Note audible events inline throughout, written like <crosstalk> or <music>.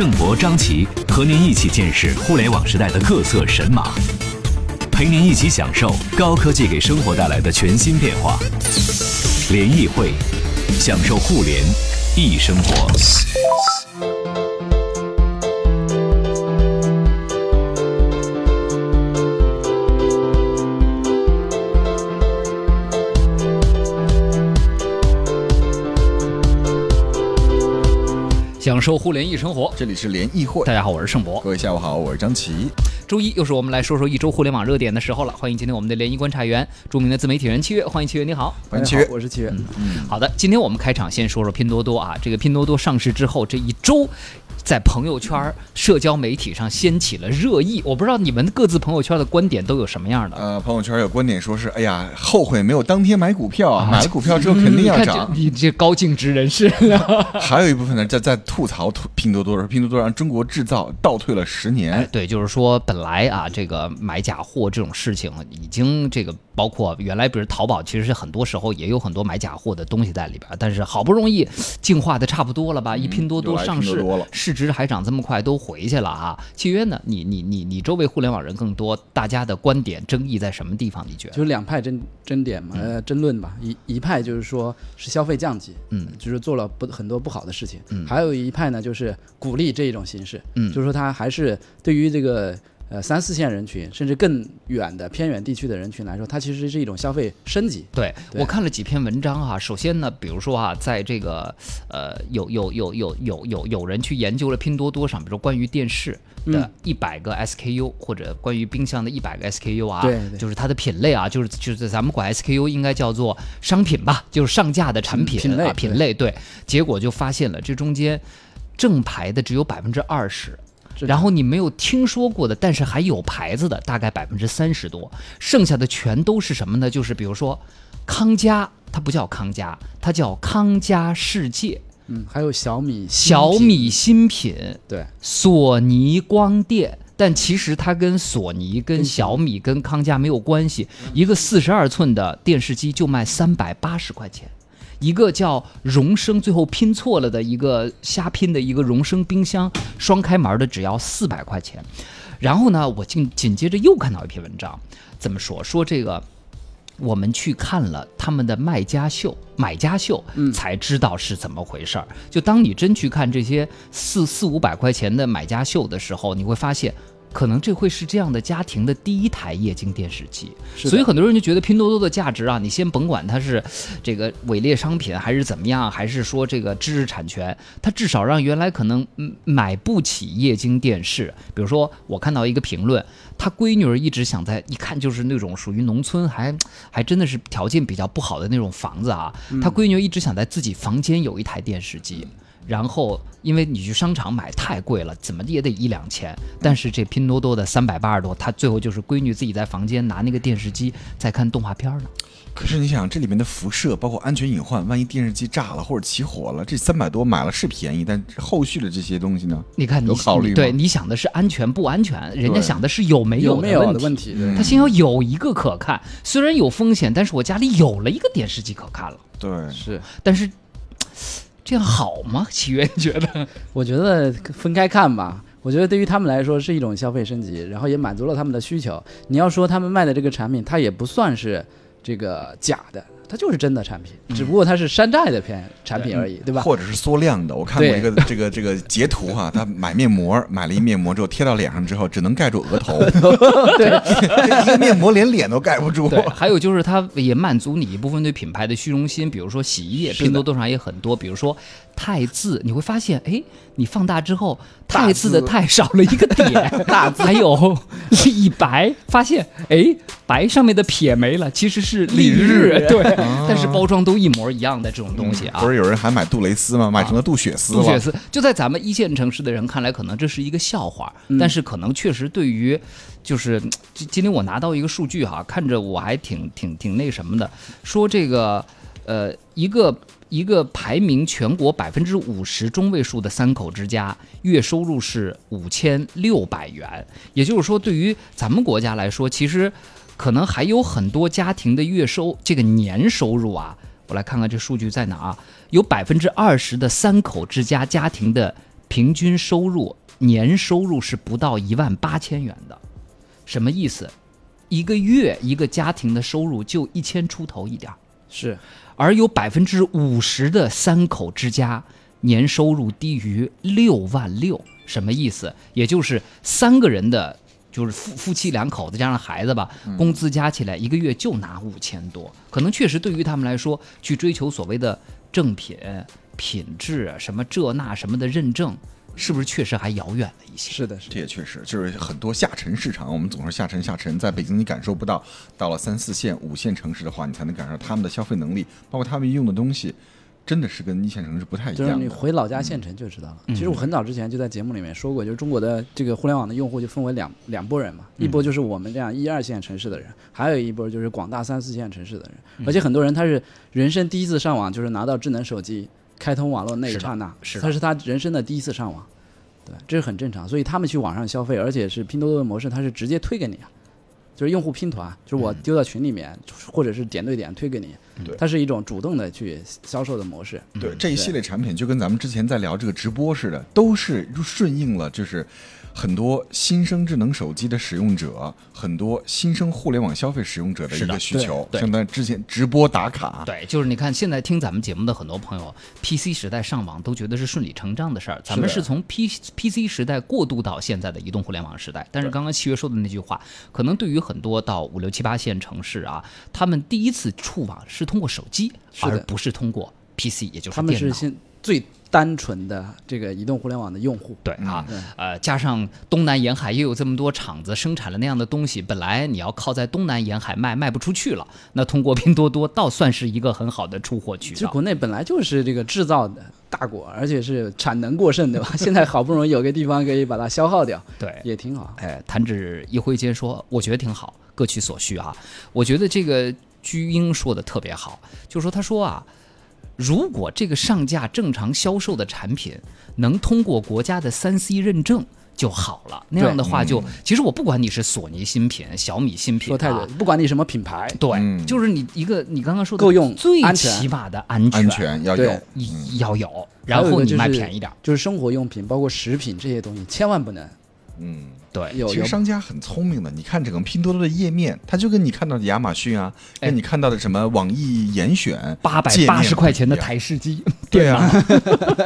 郑博、张琪和您一起见识互联网时代的各色神马，陪您一起享受高科技给生活带来的全新变化。联谊会，享受互联易生活。享受互联易生活。这里是联易会，大家好，我是盛博。各位下午好，我是张琪。周一又是我们来说说一周互联网热点的时候了。欢迎今天我们的联谊观察员，著名的自媒体人七月，欢迎七月，你好。欢迎七月，我是七月。嗯好的，今天我们开场先说说拼多多啊，这个拼多多上市之后这一周。在朋友圈、社交媒体上掀起了热议，我不知道你们各自朋友圈的观点都有什么样的。呃，朋友圈有观点说是，哎呀，后悔没有当天买股票啊，买了股票之后肯定要嗯涨。你这高净值人士，<laughs> 还有一部分呢，在在吐槽拼多多，说拼多多让中国制造倒退了十年。哎，对，就是说本来啊，这个买假货这种事情已经这个包括原来，比如淘宝，其实是很多时候也有很多买假货的东西在里边，但是好不容易净化的差不多了吧，一拼多多上市，市值还涨这么快，都回去了啊。契约呢？你你你你周围互联网人更多，大家的观点争议在什么地方？你觉得？就是两派争争点嘛，呃，争论吧。一一派就是说是消费降级，嗯，就是做了不很多不好的事情，嗯，还有一派呢，就是鼓励这一种形式，嗯，就是说他还是对于这个。呃，三四线人群，甚至更远的偏远地区的人群来说，它其实是一种消费升级。对我看了几篇文章哈、啊，首先呢，比如说啊，在这个呃，有有有有有有有人去研究了拼多多上，比如说关于电视的一百个 SKU，、嗯、或者关于冰箱的一百个 SKU 啊，对，对就是它的品类啊，就是就是咱们管 SKU 应该叫做商品吧，就是上架的产品品类啊品类对，结果就发现了这中间正牌的只有百分之二十。然后你没有听说过的，但是还有牌子的，大概百分之三十多，剩下的全都是什么呢？就是比如说康佳，它不叫康佳，它叫康佳世界。嗯，还有小米小米新品，对，索尼光电，但其实它跟索尼、跟小米、跟康佳没有关系。一个四十二寸的电视机就卖三百八十块钱。一个叫荣升，最后拼错了的一个瞎拼的一个荣升冰箱，双开门的只要四百块钱。然后呢，我紧紧接着又看到一篇文章，怎么说？说这个我们去看了他们的卖家秀、买家秀，才知道是怎么回事儿。就当你真去看这些四四五百块钱的买家秀的时候，你会发现。可能这会是这样的家庭的第一台液晶电视机，所以很多人就觉得拼多多的价值啊，你先甭管它是这个伪劣商品还是怎么样，还是说这个知识产权，它至少让原来可能买不起液晶电视，比如说我看到一个评论，他闺女儿一直想在，一看就是那种属于农村，还 <laughs> 还真的是条件比较不好的那种房子啊，他闺女儿一直想在自己房间有一台电视机。然后，因为你去商场买太贵了，怎么也得一两千。但是这拼多多的三百八十多，他最后就是闺女自己在房间拿那个电视机在看动画片呢。可是你想，这里面的辐射包括安全隐患，万一电视机炸了或者起火了，这三百多买了是便宜，但后续的这些东西呢？你看你有考虑对，你想的是安全不安全，人家想的是有没有没有的问题。他先要有一个可看，虽然有风险，但是我家里有了一个电视机可看了。对，是，但是。这样好吗？起源觉得？<laughs> 我觉得分开看吧。我觉得对于他们来说是一种消费升级，然后也满足了他们的需求。你要说他们卖的这个产品，它也不算是这个假的，它就是真的产品，只不过它是山寨的片产品而已，对吧？或者是缩量的。我看过一个这个这个截图哈，他买面膜，买了一面膜之后贴到脸上之后，只能盖住额头，<laughs> 对，一个面膜连脸都盖不住。对，还有就是它也满足你一部分对品牌的虚荣心，比如说洗衣液，拼多多上也很多，比如说。汰渍，你会发现，哎，你放大之后，汰渍的太少了一个点，<laughs> 大字还有 <laughs> 李白，发现，哎，白上面的撇没了，其实是丽日，对，但是包装都一模一样的这种东西啊不。是有人还买杜蕾斯吗？买成了杜雪丝了。杜雪丝就在咱们一线城市的人看来，可能这是一个笑话，嗯但是可能确实对于，就是今今天我拿到一个数据哈，看着我还挺挺挺那什么的，说这个呃一个一个排名全国百分之五十中位数的三口之家，月收入是五千六百元，也就是说，对于咱们国家来说，其实可能还有很多家庭的月收这个年收入啊。我来看看这数据在哪啊？有百分之二十的三口之家家庭的平均收入年收入是不到一万八千元的，什么意思？一个月一个家庭的收入就一千出头一点儿，是而有百分之五十的三口之家年收入低于六万六，什么意思？也就是三个人的，就是夫夫妻两口子加上孩子吧，工资加起来一个月就拿五千多，可能确实对于他们来说，去追求所谓的正品、品质啊什么这那什么的认证，是不是确实还遥远了一些？是的，是的这也确实，就是很多下沉市场，我们总是下沉下沉，在北京你感受不到，到了三四线、五线城市的话，你才能感受到他们的消费能力，包括他们用的东西，真的是跟一线城市不太一就是你样。回老家县城就知道了。嗯其实我很早之前就在节目里面说过，就是中国的这个互联网的用户就分为两两拨人嘛，嗯一波就是我们这样一二线城市的人，还有一波就是广大三四线城市的人。嗯而且很多人他是人生第一次上网，就是拿到智能手机开通网络那一刹那，是的他是他人生的第一次上网，对，这是很正常。所以他们去网上消费，而且是拼多多的模式，它是直接推给你啊。就是用户拼团，就是我丢到群里面，或者是点对点推给你，对它是一种主动的去销售的模式。对这一系列产品，就跟咱们之前在聊这个直播似的，都是顺应了就是很多新生智能手机的使用者，很多新生互联网消费使用者的一个需求。对对像咱之前直播打卡，对，就是你看，现在听咱们节目的很多朋友，PC 时代上网都觉得是顺理成章的事儿。咱们是从 P PC 时代过渡到现在的移动互联网时代。但是刚刚七月说的那句话，可能对于很多到五六七八线城市啊，他们第一次触网是通过手机，而不是通过 PC，也就是他们。是现最单纯的这个移动互联网的用户。对啊嗯，呃，加上东南沿海又有这么多厂子生产了那样的东西，本来你要靠在东南沿海卖，卖不出去了，那通过拼多多倒算是一个很好的出货渠道。其实国内本来就是这个制造的大国，而且是产能过剩，对吧？现在好不容易有个地方可以把它消耗掉，对，也挺好。哎，弹指一挥间说，我觉得挺好，各取所需啊。我觉得这个居英说的特别好，就是说他说啊，如果这个上架正常销售的产品能通过国家的三 C 认证。就好了，那样的话就，其实我不管你是索尼新品、小米新品、啊，说太对，不管你什么品牌，对，嗯。就是你一个你刚刚说的够用最起码的安全安全要有。要有，然后你卖就是便宜点儿，就是生活用品，包括食品这些东西，千万不能嗯，对，其实商家很聪明的，你看整个拼多多的页面，它就跟你看到的亚马逊啊，哎。跟你看到的什么网易严选八百八十块钱的台式机，对啊，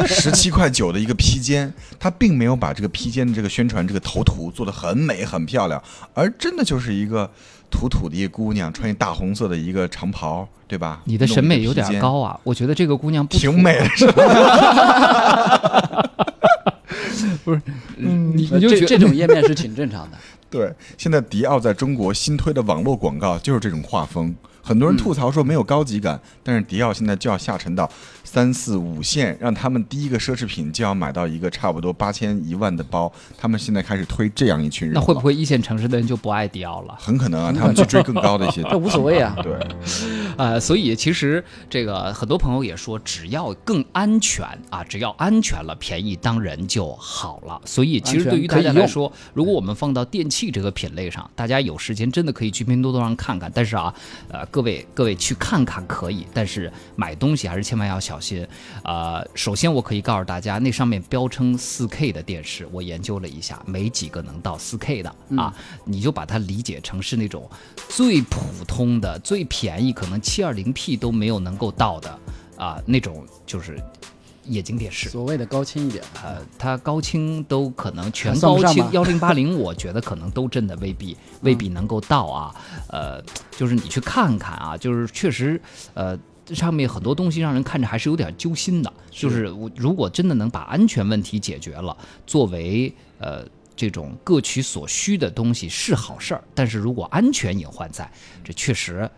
十七块九的一个披肩，<laughs> 它并没有把这个披肩的这个宣传这个头图做的很美很漂亮，而真的就是一个土土的一个姑娘，穿一大红色的一个长袍，对吧？你的审美有点高啊，我觉得这个姑娘不挺美的是吧？<laughs> <laughs> 你呃这你就觉得这种页面是挺正常的。<laughs> 对，现在迪奥在中国新推的网络广告就是这种画风。很多人吐槽说没有高级感，但是迪奥现在就要下沉到三四五线，让他们第一个奢侈品就要买到一个差不多八千一万的包。他们现在开始推这样一群人，那会不会一线城市的人就不爱迪奥了？很可能啊？<laughs> 他们去追更高的一些，<laughs> 这无所谓啊对，呃，所以其实这个很多朋友也说，只要更安全啊，只要安全了，便宜当人就好了。所以其实对于大家来说，如果我们放到电器这个品类上，大家有时间真的可以去拼多多上看看。但是啊，呃，各位各位去看看可以，但是买东西还是千万要小心。呃，首先我可以告诉大家，那上面标称 4K 的电视，我研究了一下，没几个能到 4K 的啊。你就把它理解成是那种最普通的、最便宜，可能 720P 都没有能够到的啊那种，就是液晶电视。所谓的高清一点，呃，它高清都可能全高清幺零八零，<laughs> 我觉得可能都真的未必未必能够到啊。呃，就是你去看看啊，就是确实，呃，上面很多东西让人看着还是有点揪心的。就是我如果真的能把安全问题解决了，作为呃这种各取所需的东西是好事儿，但是如果安全隐患在，这确实。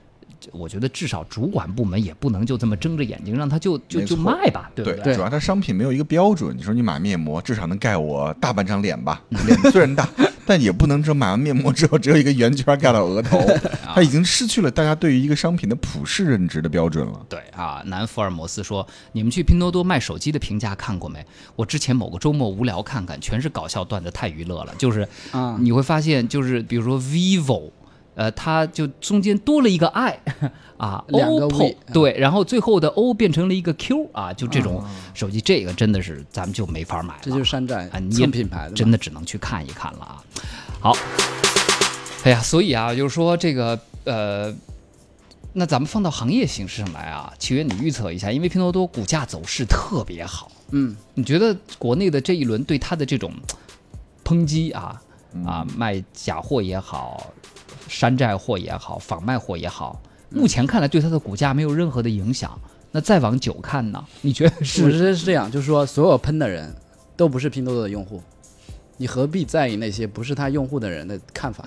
我觉得至少主管部门也不能就这么睁着眼睛让他就就就卖吧，对不对，主要它商品没有一个标准。你说你买面膜，至少能盖我大半张脸吧？<laughs> 脸虽然大，但也不能说买完面膜之后只有一个圆圈盖到额头。<laughs> 它已经失去了大家对于一个商品的普世认知的标准了。对啊，南福尔摩斯说：“你们去拼多多卖手机的评价看过没？我之前某个周末无聊看看，全是搞笑段子，太娱乐了。就是啊你会发现，就是比如说 vivo，呃，它就中间多了一个 i <laughs> 啊两个 OPPO，V，啊。对，然后最后的 O 变成了一个 Q 啊，就这种手机，这个真的是咱们就没法买了。这就是山寨啊，你品牌的，真的只能去看一看了啊。好，哎呀，所以啊，就是说这个呃，那咱们放到行业形势上来啊，奇源你预测一下，因为拼多多股价走势特别好，嗯，你觉得国内的这一轮对它的这种抨击啊啊，卖假货也好，山寨货也好，仿卖货也好，目前看来对它的股价没有任何的影响。那再往久看呢？你觉得我是？觉得是这样，就是说所有喷的人都不是拼多多的用户，你何必在意那些不是他用户的人的看法？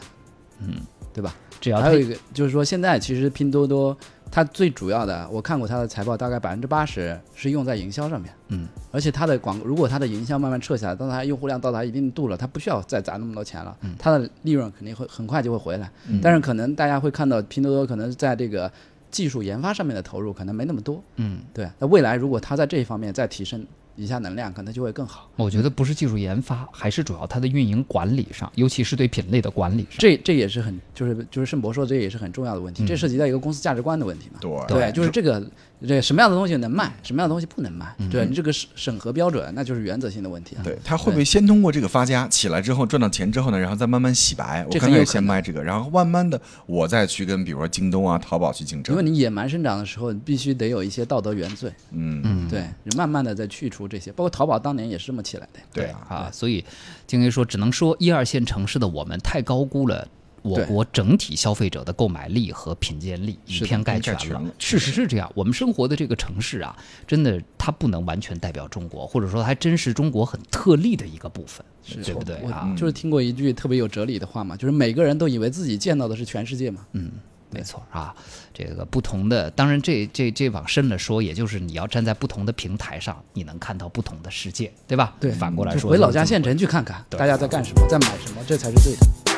嗯，对吧？只要它还有一个就是说，现在其实拼多多它最主要的，我看过它的财报，大概百分之八十是用在营销上面。嗯，而且它的广，如果它的营销慢慢撤下来，当它用户量到达一定度了，它不需要再砸那么多钱了，它的利润肯定会很快就会回来。但是可能大家会看到拼多多可能在这个技术研发上面的投入可能没那么多。嗯，对，那未来如果它在这一方面再提升一下能量，可能就会更好。我觉得不是技术研发，还是主要它的运营管理上，尤其是对品类的管理上。这这也是很就是就是盛博说的这也是很重要的问题，嗯这涉及到一个公司价值观的问题嘛。对对，就是这个这个什么样的东西能卖，什么样的东西不能卖，嗯对你这个审审核标准，那就是原则性的问题啊。对，他会不会先通过这个发家起来之后赚到钱之后呢，然后再慢慢洗白？我可能先卖这个，然后慢慢的我再去跟比如说京东啊、淘宝去竞争因为。你野蛮生长的时候，你必须得有一些道德原罪，嗯，嗯，对，你慢慢的再去除这些，包括淘宝当年也是这么起来的。对啊，啊，所以金飞说，只能说一二线城市的我们太高估了。我国整体消费者的购买力和品鉴力以偏概全了。事实是这样，我们生活的这个城市啊，真的它不能完全代表中国，或者说还真是中国很特例的一个部分，对不对啊？就是听过一句特别有哲理的话嘛，就是每个人都以为自己见到的是全世界嘛。嗯，没错啊，这个不同的，当然这这这往深了说，也就是你要站在不同的平台上，你能看到不同的世界，对吧？对反过来说，就回老家县城去看看，对大家在干什么，在买什么，这才是对的。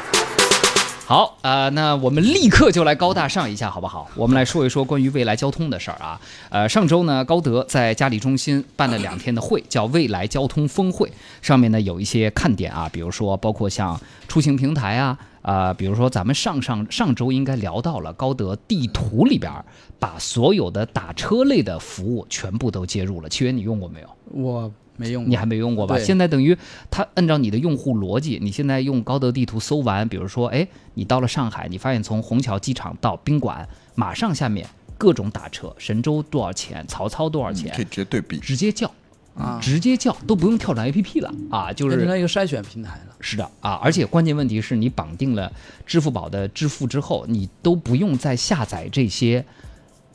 好啊、那我们立刻就来高大上一下，好不好？我们来说一说关于未来交通的事儿啊。呃，上周呢，高德在嘉里中心办了两天的会，叫未来交通峰会，上面呢有一些看点啊，比如说包括像出行平台啊。啊、比如说咱们上上上周应该聊到了高德地图里边儿，把所有的打车类的服务全部都接入了。七月你用过没有？我没用过，你还没用过吧？现在等于它按照你的用户逻辑，你现在用高德地图搜完，比如说，哎，你到了上海，你发现从虹桥机场到宾馆，马上下面各种打车，神州多少钱，曹操多少钱，嗯可以直接对比。直接叫，啊，直接叫，都不用跳转 APP 了啊，就变成一个筛选平台了。是的啊，而且关键问题是你绑定了支付宝的支付之后，你都不用再下载这些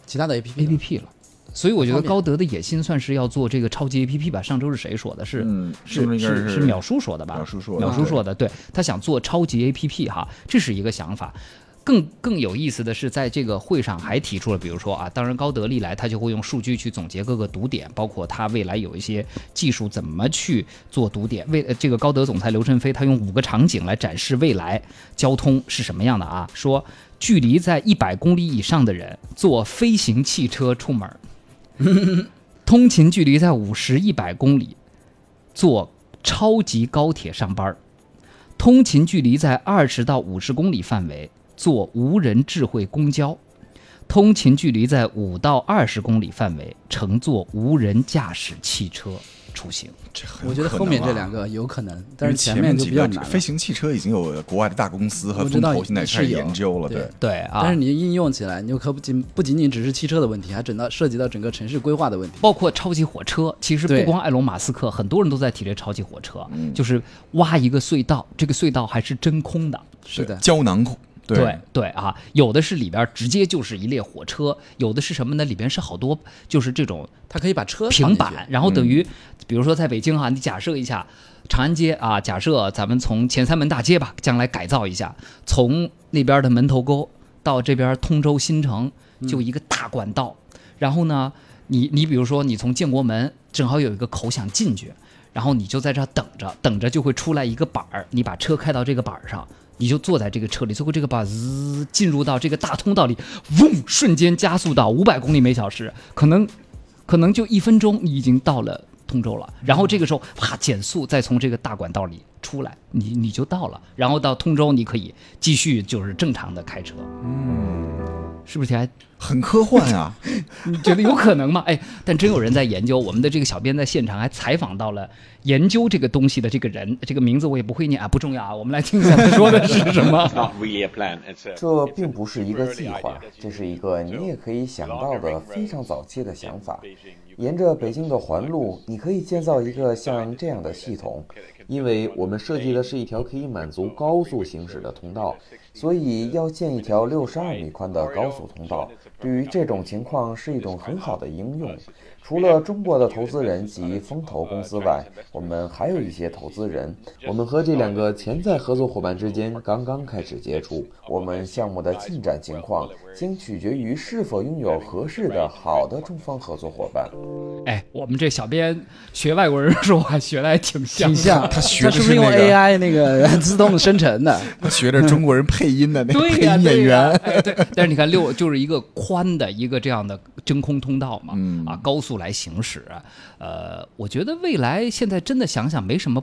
其他的 A P P A P P 了。所以我觉得高德的野心算是要做这个超级 A P P 吧？上周是谁说的？是嗯，是是是是淼叔说的吧？淼叔说的淼叔说的，对他想做超级 APP 哈，这是一个想法。更更有意思的是，在这个会上还提出了，比如说啊，当然高德历来他就会用数据去总结各个堵点，包括他未来有一些技术怎么去做堵点。为呃这个高德总裁刘振飞他用五个场景来展示未来交通是什么样的啊，说距离在一百公里以上的人坐飞行汽车出门儿，通勤距离在五十一百公里，坐超级高铁上班儿，通勤距离在二十到五十公里范围，坐无人智慧公交；通勤距离在五到二十公里范围，乘坐无人驾驶汽车。出行。这我觉得后面这两个有可能，但是前面就几个比较难飞。行汽车已经有国外的大公司和风投现在开始研究了，对对。啊，但是你应用起来，你就可不仅不仅仅只是汽车的问题，还整到涉及到整个城市规划的问题。包括超级火车，其实不光埃隆·马斯克，很多人都在提这超级火车，嗯就是挖一个隧道，这个隧道还是真空的，是的，胶囊对对对啊，有的是里边直接就是一列火车，有的是什么呢？里边是好多就是这种它可以把车平板，然后等于，比如说在北京哈，你假设一下长安街啊，假设咱们从前三门大街吧，将来改造一下，从那边的门头沟到这边通州新城，就一个大管道，然后呢，你你比如说你从建国门正好有一个口想进去，然后你就在这儿等着，等着就会出来一个板儿，你把车开到这个板儿上。你就坐在这个车里，最后这个把子进入到这个大通道里，嗡，瞬间加速到五百公里每小时，可能可能就一分钟，你已经到了通州了。然后这个时候，啪减速，再从这个大管道里出来，你你就到了。然后到通州，你可以继续就是正常的开车。嗯，是不是还很科幻啊。<laughs> 你觉得有可能吗？哎，但真有人在研究。我们的这个小编在现场还采访到了研究这个东西的这个人，这个名字我也不会念啊，不重要啊。我们来听一下他说的是什么。<laughs> 这并不是一个计划，这是一个你也可以想到的非常早期的想法。沿着北京的环路，你可以建造一个像这样的系统，因为我们设计的是一条可以满足高速行驶的通道，所以要建一条六十二米宽的高速通道。对于这种情况是一种很好的应用。除了中国的投资人及风投公司外，我们还有一些投资人。我们和这两个潜在合作伙伴之间刚刚开始接触。我们项目的进展情况将取决于是否拥有合适的好的中方合作伙伴。哎，我们这小编学外国人说话学的还挺像，挺像。他学的是不是用 AI 那个 <laughs> 自动生成的？<laughs> 他学着中国人配音的那个配音演员。哎，对。但是你看六就是一个宽的一个这样的真空通道嘛，嗯啊，高速来行驶，呃，我觉得未来现在真的想想没什么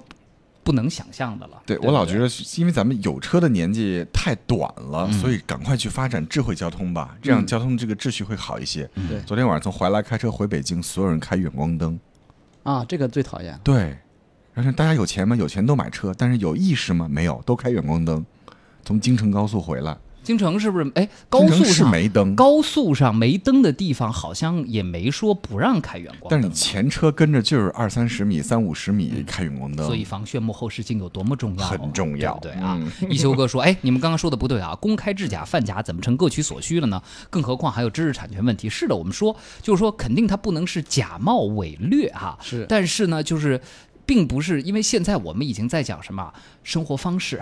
不能想象的了。不对我老觉得是因为咱们有车的年纪太短了，嗯所以赶快去发展智慧交通吧，这样交通这个秩序会好一些。昨天晚上从怀来开车回北京，所有人开远光灯。啊，这个最讨厌。对，然后大家有钱吗？有钱都买车，但是有意识吗？没有，都开远光灯。从京承高速回来，京城是不是？哎，高速上没灯，高速上没灯的地方，好像也没说不让开远光灯。但是你前车跟着就是二三十米、三五十米开远光灯，所以防眩目后视镜有多么重要啊，很重要对对啊？嗯 <laughs> 一休哥说：“哎，你们刚刚说的不对啊，公开制假、贩假怎么成各取所需了呢？更何况还有知识产权问题。是的，我们说就是说，肯定它不能是假冒伪劣哈。是但是呢，就是并不是因为现在我们已经在讲什么生活方式。”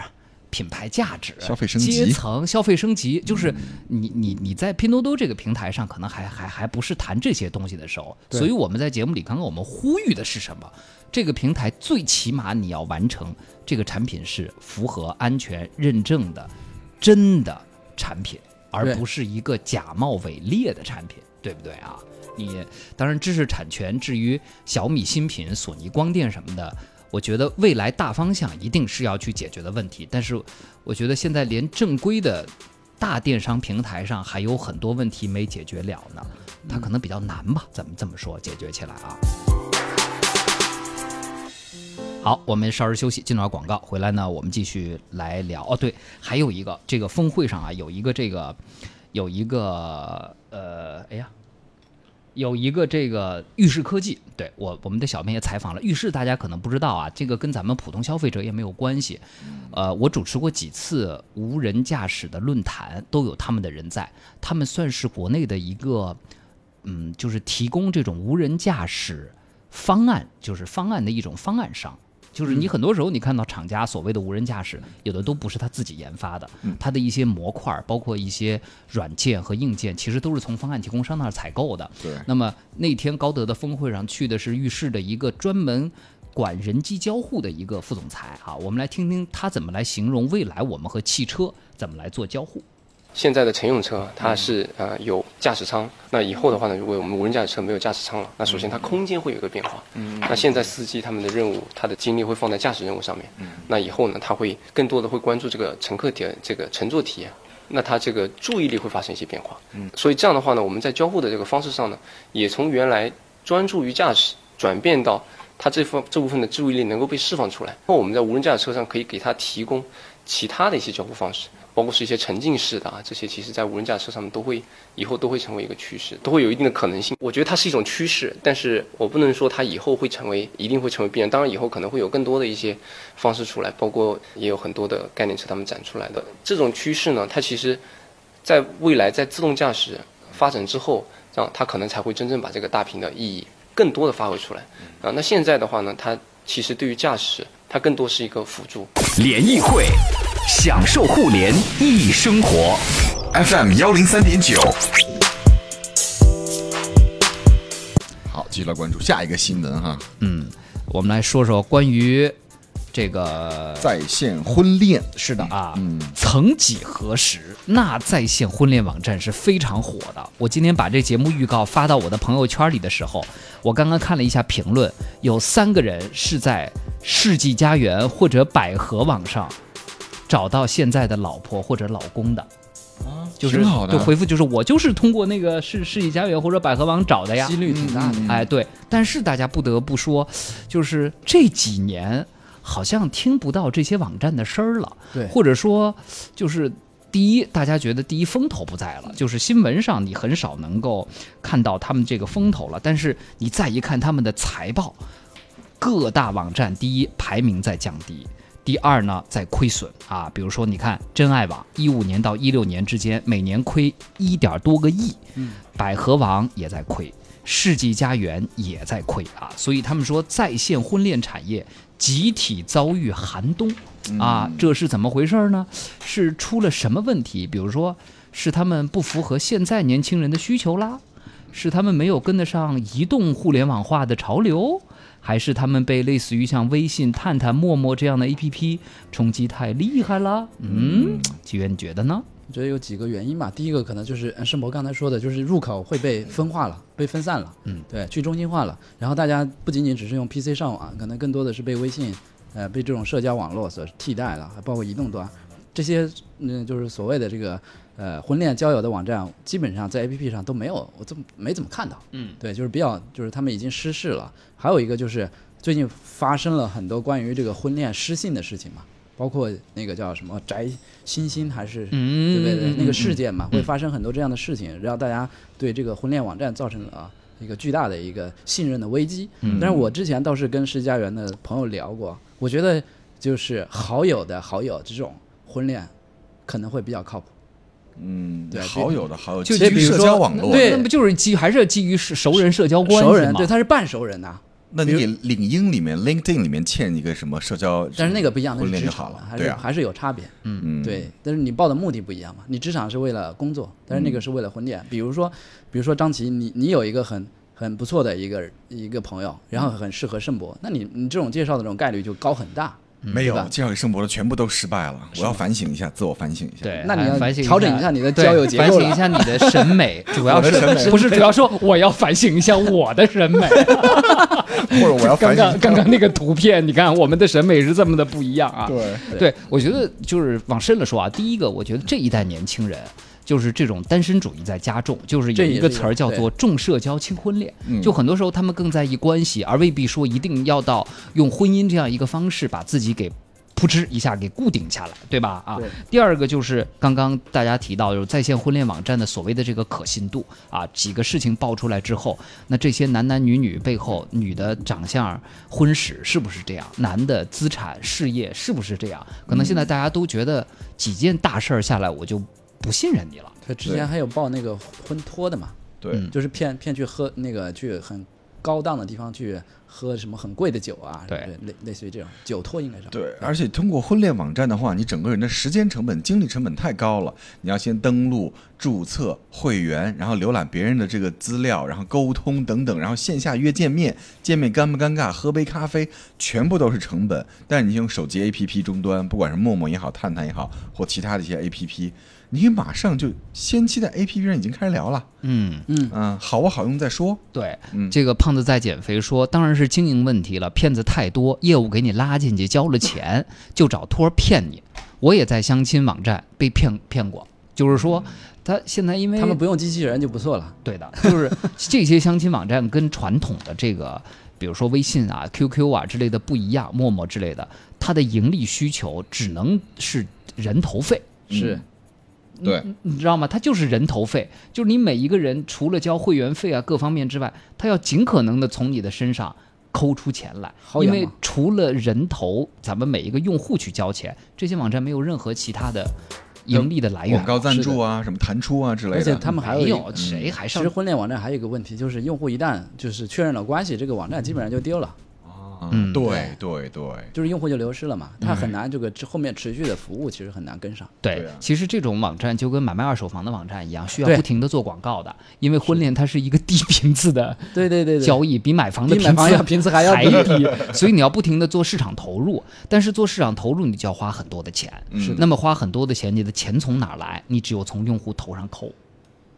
品牌价值、消费升级阶层、消费升级，就是你你你在拼多多这个平台上，可能还还还不是谈这些东西的时候，所以我们在节目里刚刚我们呼吁的是什么？这个平台最起码你要完成这个产品是符合安全认证的真的产品，而不是一个假冒伪劣的产品，对不对啊？你当然知识产权，至于小米新品、索尼光电什么的，我觉得未来大方向一定是要去解决的问题。但是我觉得现在连正规的大电商平台上还有很多问题没解决了呢，它可能比较难吧？怎么这么说？解决起来啊？好，我们稍事休息，进入到广告。回来呢，我们继续来聊。哦，对，还有一个这个峰会上啊，有一个这个有一个呃，哎呀，有一个这个浴室科技，对我我们的小编也采访了。浴室大家可能不知道啊，这个跟咱们普通消费者也没有关系。呃，我主持过几次无人驾驶的论坛，都有他们的人在，他们算是国内的一个，嗯，就是提供这种无人驾驶方案，就是方案的一种方案商。就是你很多时候你看到厂家所谓的无人驾驶，有的都不是他自己研发的，它的一些模块儿，包括一些软件和硬件，其实都是从方案提供商那儿采购的。对那么那天高德的峰会上去的是浴室的一个专门管人机交互的一个副总裁啊，我们来听听他怎么来形容未来我们和汽车怎么来做交互。现在的乘用车它是呃有驾驶舱，那以后的话呢，如果我们无人驾驶车没有驾驶舱了，那首先它空间会有一个变化。嗯，那现在司机他们的任务，他的精力会放在驾驶任务上面。嗯，那以后呢，他会更多的会关注这个乘客体这个乘坐体验，那他这个注意力会发生一些变化。嗯，所以这样的话呢，我们在交互的这个方式上呢，也从原来专注于驾驶转变到他这方这部分的注意力能够被释放出来。那我们在无人驾驶车上可以给他提供其他的一些交互方式，包括是一些沉浸式的啊，这些其实在无人驾驶车上面都会以后都会成为一个趋势，都会有一定的可能性。我觉得它是一种趋势，但是我不能说它以后会成为一定会成为必然。当然以后可能会有更多的一些方式出来，包括也有很多的概念车他们展出来的这种趋势呢，它其实在未来在自动驾驶发展之后，这样它可能才会真正把这个大屏的意义更多的发挥出来啊。那现在的话呢，它其实对于驾驶，它更多是一个辅助。联谊会，享受互联易生活。FM 幺零三点九。好，继续来关注下一个新闻哈，嗯，我们来说说关于这个在线婚恋。是的啊，嗯曾几何时，那在线婚恋网站是非常火的。我今天把这节目预告发到我的朋友圈里的时候，我刚刚看了一下评论，有三个人是在世纪佳缘或者百合网上找到现在的老婆或者老公的。就是就回复就是我就是通过那个世世纪佳缘或者百合网找的呀，几率挺大的。哎，对，但是大家不得不说，就是这几年好像听不到这些网站的声儿了，对或者说就是。第一，大家觉得第一风头不在了，就是新闻上你很少能够看到他们这个风头了。但是你再一看他们的财报，各大网站第一排名在降低，第二呢在亏损啊。比如说，你看真爱网一五年到一六年之间每年亏一点多个亿，百合网也在亏，世纪佳缘也在亏啊。所以他们说在线婚恋产业集体遭遇寒冬啊，这是怎么回事呢？是出了什么问题？比如说是他们不符合现在年轻人的需求啦，是他们没有跟得上移动互联网化的潮流，还是他们被类似于像微信、探探、陌陌这样的 APP 冲击太厉害了？嗯，纪元你觉得呢？我觉得有几个原因吧。第一个可能就是呃盛博刚才说的，就是入口会被分化了，被分散了，嗯，对，去中心化了。然后大家不仅仅只是用 PC 上网，可能更多的是被微信，呃，被这种社交网络所替代了，还包括移动端这些，嗯，就是所谓的这个呃婚恋交友的网站，基本上在 APP 上都没有，我怎么没怎么看到？嗯，对，就是比较，就是他们已经失势了。还有一个就是最近发生了很多关于这个婚恋失信的事情嘛，包括那个叫什么翟欣欣还是嗯对不对？嗯那个事件嘛，嗯会发生很多这样的事情，让大家对这个婚恋网站造成了一个巨大的一个信任的危机。嗯但是我之前倒是跟世家园的朋友聊过，我觉得就是好友的好友这种婚恋可能会比较靠谱。嗯，对好友的好友，就基于社比如说交网络，对那不就是基还是基于是熟人社交关系熟人对他是半熟人呐、那你给领英里面、LinkedIn 里面嵌一个什么社交，但是那个不一样，那婚是恋就好了，职场的还对啊，是还是有差别。嗯，对，但是你报的目的不一样嘛。你职场是为了工作，但是那个是为了婚恋。比如说，比如说张琪，你你有一个很很不错的一个一个朋友，然后很适合盛博，那你你这种介绍的这种概率就高很大。没有介绍给盛博的全部都失败了，我要反省一下，自我反省一下。对，那你要反省调整一下你的交友结构反省一下你的审美，<laughs> 主要是我的审美不是主要说我要反省一下我的审美。<laughs> 或者我要刚反省 <laughs> 刚刚刚那个图片，你看我们的审美是这么的不一样啊。对，对，我觉得就是往深了说啊，第一个，我觉得这一代年轻人。就是这种单身主义在加重，就是有这一个词儿叫做重社交轻婚恋，嗯就很多时候他们更在意关系，而未必说一定要到用婚姻这样一个方式把自己给扑哧一下给固定下来，对吧？啊，第二个就是刚刚大家提到，就是在线婚恋网站的所谓的这个可信度啊，几个事情爆出来之后，那这些男男女女背后，女的长相、婚史是不是这样？男的资产、事业是不是这样？可能现在大家都觉得几件大事儿下来，我就不信任你了。他之前还有报那个婚托的嘛，对嗯，就是骗骗去喝那个去很高档的地方去喝什么很贵的酒啊，对类类似于这种酒托应该是对，而且通过婚恋网站的话，你整个人的时间成本、精力成本太高了。你要先登录、注册会员，然后浏览别人的这个资料，然后沟通等等，然后线下约见面，见面尴不尴尬，喝杯咖啡，全部都是成本。但是你用手机 APP 终端，不管是陌陌也好、探探也好，或其他的一些 APP，你马上就先期在 APP 上已经开始聊了。嗯，嗯嗯，好不好用再说。对，嗯这个胖子在减肥说，当然是经营问题了，骗子太多，业务给你拉进去，交了钱 <laughs> 就找托儿骗你。我也在相亲网站被骗骗过，就是说他现在因为他们不用机器人就不错了。对的，就是这些相亲网站跟传统的这个，比如说微信啊、QQ 啊之类的不一样，陌陌之类的，它的盈利需求只能是人头费。是对，你知道吗？它就是人头费，就是你每一个人除了交会员费啊各方面之外，他要尽可能的从你的身上抠出钱来，因为除了人头，咱们每一个用户去交钱，这些网站没有任何其他的盈利的来源广。告赞助啊，什么弹出啊之类的。而且他们还有一没有谁还上其实婚恋网站还有一个问题，就是用户一旦就是确认了关系，这个网站基本上就丢了，嗯对对。对，就是用户就流失了嘛，他很难这个后面持续的服务其实很难跟上。对，其实这种网站就跟买卖二手房的网站一样，需要不停的做广告的，因为婚恋它是一个低频次的 <laughs> 对对对对，交易，比买房的比买房次要频次还要低。低，<laughs> 所以你要不停的做市场投入，但是做市场投入你就要花很多的钱，是那么花很多的钱，你的钱从哪儿来？你只有从用户头上抠。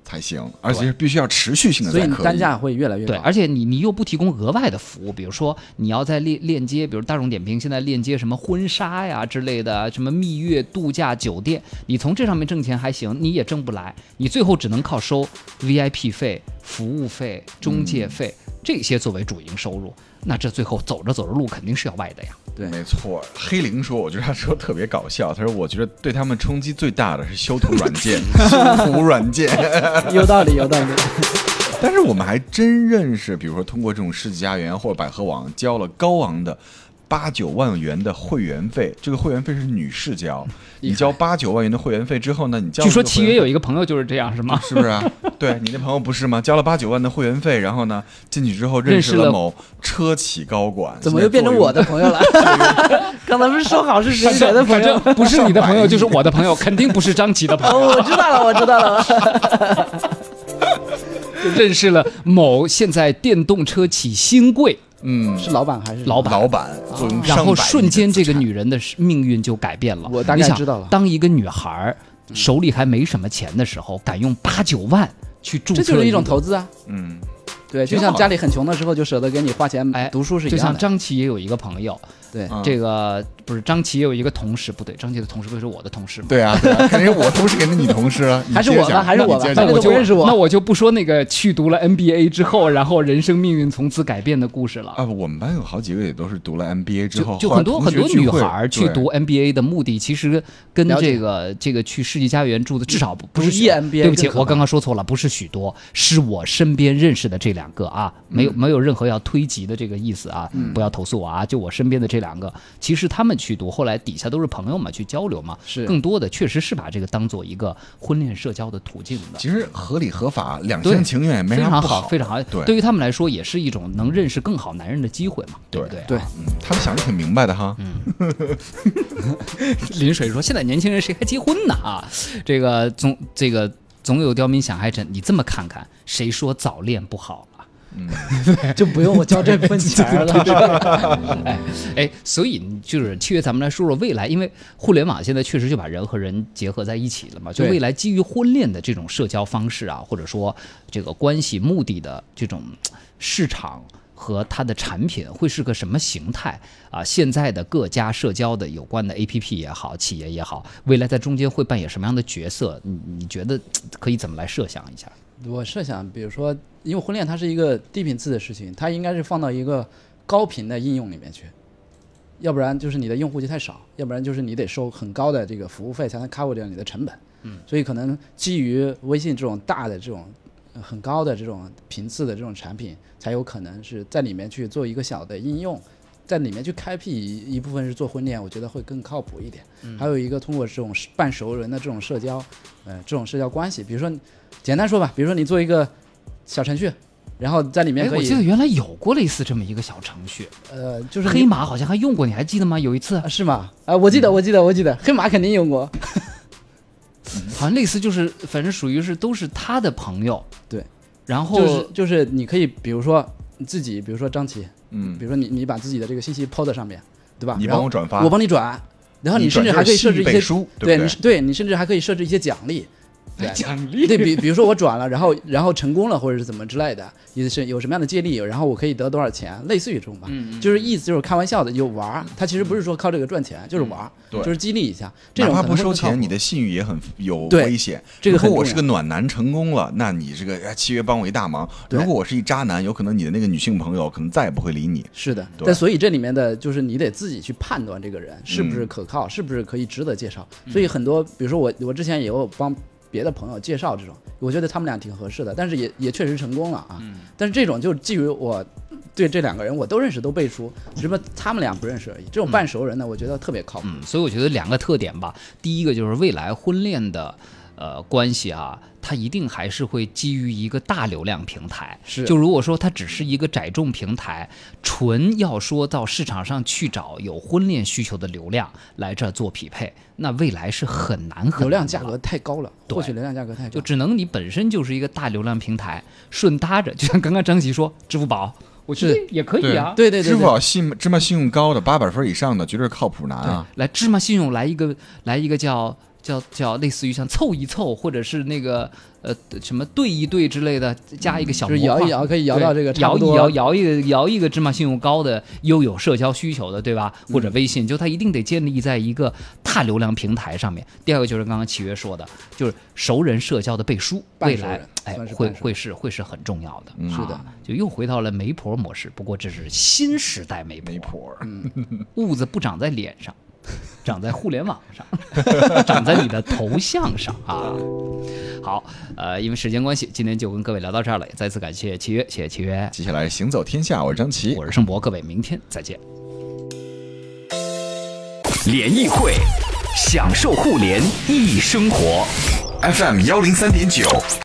才行，而且是必须要持续性的所以才可以。你单价会越来越高。对，而且你你又不提供额外的服务，比如说你要在链链接，比如大众点评现在链接什么婚纱呀之类的，什么蜜月度假酒店，你从这上面挣钱还行，你也挣不来，你最后只能靠收 VIP 费、服务费、中介费、这些作为主营收入。那这最后走着走着路肯定是要歪的呀。对没错，黑灵说，我觉得他说特别搞笑。他说，我觉得对他们冲击最大的是修图软件、<laughs> 修图软件。<laughs> 有道理，有道理。但是我们还真认识，比如说通过这种世纪佳缘或者百合网交了高昂的八九万元的会员费，这个会员费是女士交，你交八九万元的会员费之后呢，你交据说契约有一一个朋友就是这样，是吗？<laughs> 是不是啊？对你那朋友不是吗？交了八九万的会员费，然后呢进去之后认识了了某车企高管，怎么又变成我的朋友了？<laughs> 刚才不是说好是谁谁的朋友？反正不是你的朋友就是我的朋友，<laughs> 肯定不是张琪的朋友。哦，我知道了，我知道了。就认识了某现在电动车企新贵嗯是老板还是老板老板然后瞬间这个女人的命运就改变了。我大概你想知道了当一个女孩手里还没什么钱的时候，敢用八九万去注册，这就是一种投。资啊。嗯，对，就像家里很穷的时候就舍得给你花钱哎读书是一样的就像。张琪也有一个朋友，对，啊这个不是张琪也有一个同事，不对，张琪的同事不是我的同事吗？对啊，对啊，肯定是我同事肯定你同事啊，<laughs> 还是我吧还是我吧那我就认识我。那我就不说那个去读了 MBA 之后，然后人生命运从此改变的故事了。啊，我们班有好几个也都是读了 MBA 之后，就就很多很多女孩去读 MBA 的目的，其实跟这个这个去世纪佳缘住的至少不不是读许 EMBA 对不起，我刚刚说错了，不是许多，是我身边认识的这两个啊，没有嗯。没有任何要推及的这个意思啊，不要投诉我啊，就我身边的这两个，其实他们去读，后来底下都是朋友嘛，去交流嘛，是更多的确实是把这个当做一个婚恋社交的途径的。其实合理合法，两对厢情愿也没啥不好，非常好。对对于他们来说，也是一种能认识更好男人的机会嘛，对不对？对，嗯他们想的挺明白的哈。嗯 <laughs> 林水说：“现在年轻人谁还结婚呢？啊，这个总这个总有刁民想害朕。你这么看看，谁说早恋不好啊？<laughs> 就不用我交这份钱了。<laughs> <laughs> 哎哎，所以就是七月，咱们来说说未来，因为互联网现在确实就把人和人结合在一起了嘛。就未来基于婚恋的这种社交方式啊，或者说这个关系目的的这种市场。”和它的产品会是个什么形态啊？现在的各家社交的有关的 APP 也好，企业也好，未来在中间会扮演什么样的角色？你你觉得可以怎么来设想一下？我设想，比如说，因为婚恋它是一个低频次的事情，它应该是放到一个高频的应用里面去，要不然就是你的用户就太少，要不然就是你得收很高的这个服务费才能 cover 掉你的成本。嗯，所以可能基于微信这种大的这种呃很高的这种频次的这种产品，才有可能是在里面去做一个小的应用。在里面去开辟一一部分是做婚恋，我觉得会更靠谱一点。还有一个通过这种半熟人的这种社交，呃，这种社交关系，比如说简单说吧，比如说你做一个小程序，然后在里面哎，可以，我记得原来有过类似这么一个小程序，呃，就是黑马好像还用过，你还记得吗？有一次啊是吗？啊，我记得，我记得，我记得，黑马肯定用过。<laughs> 好像类似就是，反正属于是都是他的朋友，对，然后就是就是你可以，比如说你自己，比如说张琪，嗯。比，如说你你把自己的这个信息抛在上面，对吧？你帮我转发。我帮你转，然后你甚至还可以设置一些对你对你甚至还可以设置一些奖励，对奖励对比比如说我转了，然后然后成功了，或者是怎么之类的，也是有什么样的借力，然后我可以得多少钱，类似于这种吧，就是意思就是开玩笑的，就玩儿，他其实不是说靠这个赚钱，就是玩儿，对就是激励一下，这哪怕种可能不收钱，你的信誉也很有危险。这个很如果我是个暖男成功了，那你这个哎契约帮我一大忙。如果我是一渣男，有可能你的那个女性朋友可能再也不会理你。是的，对但所以这里面的就是你得自己去判断这个人是不嗯是可靠，是不是可以值得介绍。所以很多，比如说我我之前也有帮别的朋友介绍这种，我觉得他们俩挺合适的，但是也也确实成功了啊。嗯但是这种就基于我对这两个人我都认识都背书，只不过他们俩不认识而已。这种半熟人呢，我觉得特别靠谱。嗯，所以我觉得两个特点吧，第一个就是未来婚恋的。呃，关系啊，它一定还是会基于一个大流量平台。是。就如果说它只是一个窄众平台，纯要说到市场上去找有婚恋需求的流量来这儿做匹配，那未来是很难很难流量价格太高了，对。获取流量价格太高，就只能你本身就是一个大流量平台，顺搭着，<laughs> 就像刚刚张琪说，支付宝，我觉得是。也可以啊。对。对对对支付宝信芝麻信用高的八百分以上的，绝对是靠谱男啊。来芝麻信用来一个来一个叫叫叫类似于像凑一凑，或者是那个呃什么对一对之类的，加一个小摇一摇可以摇到这个摇一摇摇一个摇一个芝麻信用高的又有社交需求的，对吧？或者微信，就它一定得建立在一个大流量平台上面。第二个就是刚刚契约说的，就是熟人社交的背书，未来哎会会是会是很重要的。嗯是的啊就又回到了媒婆模式，不过这是新时代媒婆。媒婆，<laughs> 痦子不长在脸上，<laughs> 长在互联网上，<laughs> 长在你的头像上啊。好，呃，因为时间关系，今天就跟各位聊到这儿了，也再次感谢契约，谢谢契约，接下来行走天下，我是张琪，我是盛博，各位明天再见。联谊会，享受互联易生活。FM 幺零三点九